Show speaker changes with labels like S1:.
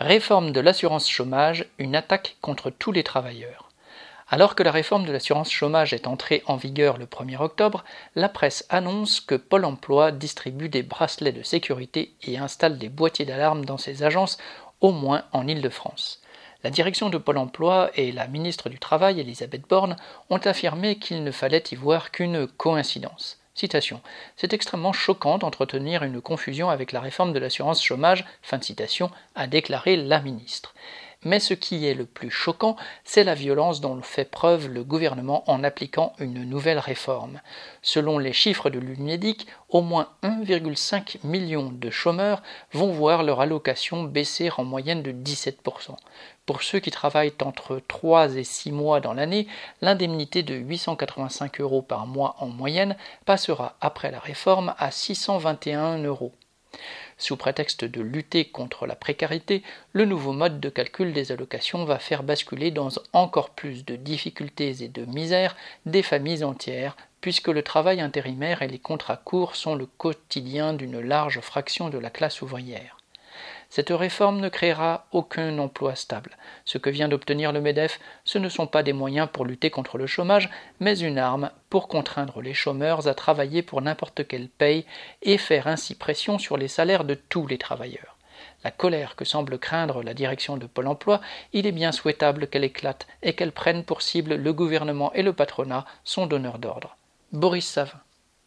S1: Réforme de l'assurance chômage, une attaque contre tous les travailleurs. Alors que la réforme de l'assurance chômage est entrée en vigueur le 1er octobre, la presse annonce que Pôle Emploi distribue des bracelets de sécurité et installe des boîtiers d'alarme dans ses agences, au moins en Île-de-France. La direction de Pôle Emploi et la ministre du Travail, Elisabeth Borne, ont affirmé qu'il ne fallait y voir qu'une coïncidence. C'est extrêmement choquant d'entretenir une confusion avec la réforme de l'assurance chômage, fin de citation, a déclaré la ministre. Mais ce qui est le plus choquant, c'est la violence dont fait preuve le gouvernement en appliquant une nouvelle réforme. Selon les chiffres de l'UNEDIC, au moins 1,5 million de chômeurs vont voir leur allocation baisser en moyenne de 17%. Pour ceux qui travaillent entre 3 et 6 mois dans l'année, l'indemnité de 885 euros par mois en moyenne passera après la réforme à 621 euros. Sous prétexte de lutter contre la précarité, le nouveau mode de calcul des allocations va faire basculer dans encore plus de difficultés et de misère des familles entières, puisque le travail intérimaire et les contrats courts sont le quotidien d'une large fraction de la classe ouvrière. Cette réforme ne créera aucun emploi stable. Ce que vient d'obtenir le MEDEF, ce ne sont pas des moyens pour lutter contre le chômage, mais une arme pour contraindre les chômeurs à travailler pour n'importe quelle paye et faire ainsi pression sur les salaires de tous les travailleurs. La colère que semble craindre la direction de Pôle emploi, il est bien souhaitable qu'elle éclate et qu'elle prenne pour cible le gouvernement et le patronat, son donneur d'ordre. Boris Savin.